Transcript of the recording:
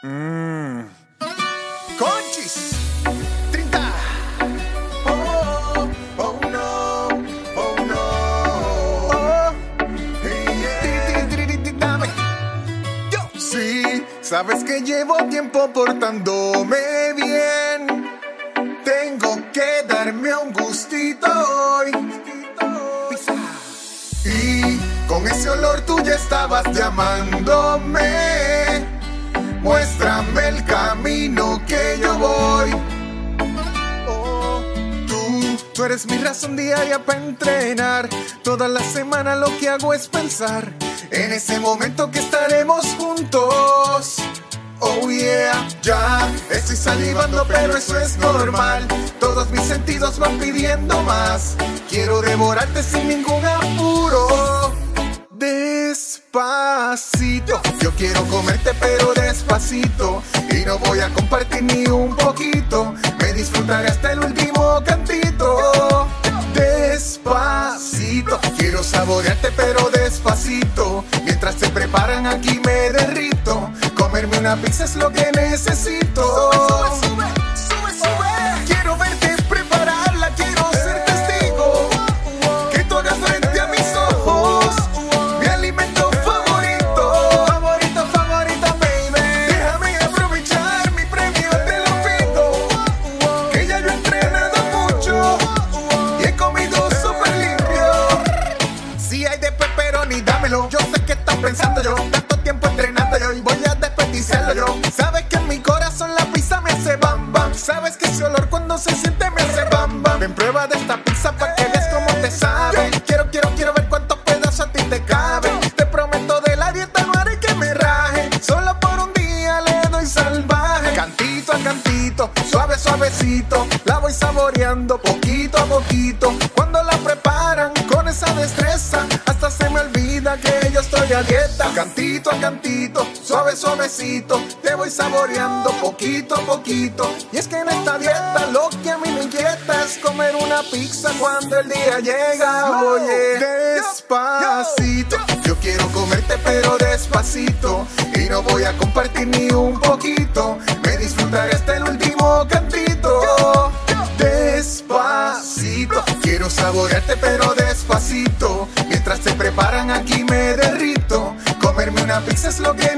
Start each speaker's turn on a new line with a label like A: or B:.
A: Mmm. ¡Conchis! ¡Trinta! Oh, oh, no, oh no. Oh. Yo sí, sabes que llevo tiempo portándome bien. Tengo que darme un gustito hoy. Y con ese olor tú ya estabas llamándome Muéstrame el camino que yo voy. Oh, tú, tú eres mi razón diaria para entrenar. Toda la semana lo que hago es pensar en ese momento que estaremos juntos. Oh yeah, ya estoy salivando, pero eso es normal. Todos mis sentidos van pidiendo más. Quiero devorarte sin ningún apuro. Despacito, yo quiero comerte, pero Y no voy a compartir ni un poquito. Me disfrutaré hasta el último cantito. Despacito, quiero saborearte, pero despacito. Mientras se preparan aquí me derrito. Comerme una pizza es lo que necesito. Quiero Ven prueba de esta pizza para que veas cómo te sabe. Quiero, quiero, quiero ver cuántos pedazos a ti te caben. Te prometo de la dieta no haré que me raje. Solo por un día le doy salvaje. Cantito a cantito, suave, suavecito. La voy saboreando poquito a poquito. Cuando la preparan con esa destreza, hasta se me olvida que yo estoy a dieta. Cantito a cantito, suave, suavecito. Te voy saboreando poquito a poquito. Y es que en esta dieta lo que a mí me inquieta es comer una pizza cuando el día llega. Oye, despacito. Yo quiero comerte, pero despacito. Y no voy a compartir ni un poquito. Me disfrutaré hasta el último cantito. Despacito. Quiero saborearte, pero despacito. Mientras se preparan aquí me derrito. Comerme una pizza es lo que